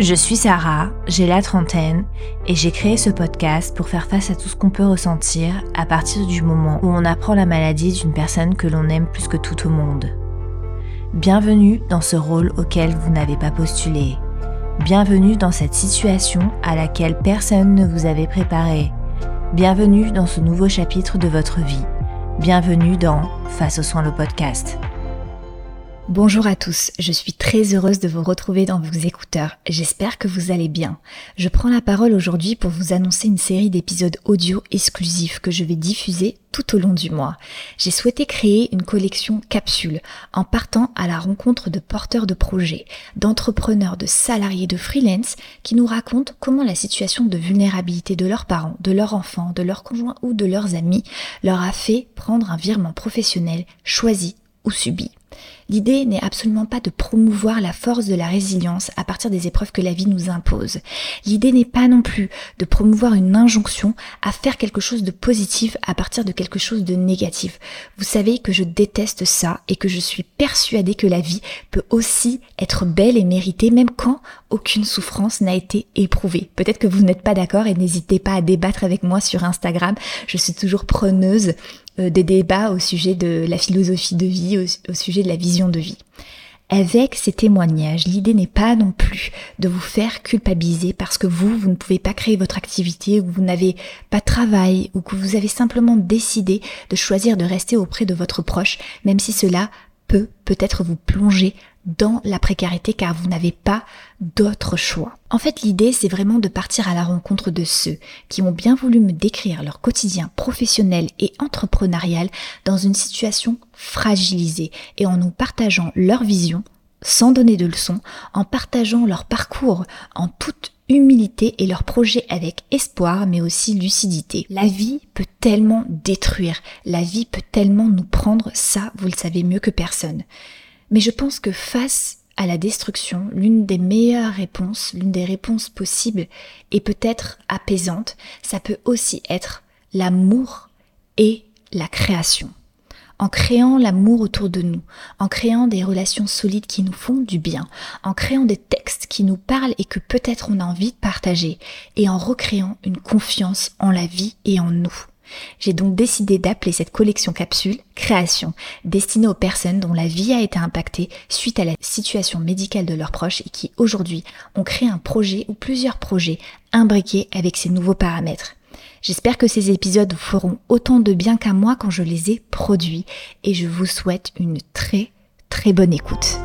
Je suis Sarah, j'ai la trentaine et j'ai créé ce podcast pour faire face à tout ce qu'on peut ressentir à partir du moment où on apprend la maladie d'une personne que l'on aime plus que tout au monde. Bienvenue dans ce rôle auquel vous n'avez pas postulé. Bienvenue dans cette situation à laquelle personne ne vous avait préparé. Bienvenue dans ce nouveau chapitre de votre vie. Bienvenue dans Face aux soins le podcast. Bonjour à tous, je suis très heureuse de vous retrouver dans vos écouteurs. J'espère que vous allez bien. Je prends la parole aujourd'hui pour vous annoncer une série d'épisodes audio exclusifs que je vais diffuser tout au long du mois. J'ai souhaité créer une collection capsule en partant à la rencontre de porteurs de projets, d'entrepreneurs, de salariés, de freelance qui nous racontent comment la situation de vulnérabilité de leurs parents, de leurs enfants, de leurs conjoints ou de leurs amis leur a fait prendre un virement professionnel choisi ou subi. L'idée n'est absolument pas de promouvoir la force de la résilience à partir des épreuves que la vie nous impose. L'idée n'est pas non plus de promouvoir une injonction à faire quelque chose de positif à partir de quelque chose de négatif. Vous savez que je déteste ça et que je suis persuadée que la vie peut aussi être belle et méritée même quand aucune souffrance n'a été éprouvée. Peut-être que vous n'êtes pas d'accord et n'hésitez pas à débattre avec moi sur Instagram. Je suis toujours preneuse euh, des débats au sujet de la philosophie de vie, au, sujet de la vision de vie. Avec ces témoignages, l'idée n'est pas non plus de vous faire culpabiliser parce que vous, vous ne pouvez pas créer votre activité, ou vous n'avez pas de travail, ou que vous avez simplement décidé de choisir de rester auprès de votre proche, même si cela peut peut-être vous plonger dans la précarité car vous n'avez pas d'autre choix. En fait, l'idée, c'est vraiment de partir à la rencontre de ceux qui ont bien voulu me décrire leur quotidien professionnel et entrepreneurial dans une situation fragilisée et en nous partageant leur vision sans donner de leçons, en partageant leur parcours en toute humilité et leurs projets avec espoir mais aussi lucidité. La vie peut tellement détruire, la vie peut tellement nous prendre, ça vous le savez mieux que personne. Mais je pense que face à la destruction, l'une des meilleures réponses, l'une des réponses possibles et peut-être apaisante, ça peut aussi être l'amour et la création. En créant l'amour autour de nous, en créant des relations solides qui nous font du bien, en créant des textes qui nous parlent et que peut-être on a envie de partager, et en recréant une confiance en la vie et en nous. J'ai donc décidé d'appeler cette collection capsule Création, destinée aux personnes dont la vie a été impactée suite à la situation médicale de leurs proches et qui aujourd'hui ont créé un projet ou plusieurs projets imbriqués avec ces nouveaux paramètres. J'espère que ces épisodes vous feront autant de bien qu'à moi quand je les ai produits et je vous souhaite une très très bonne écoute.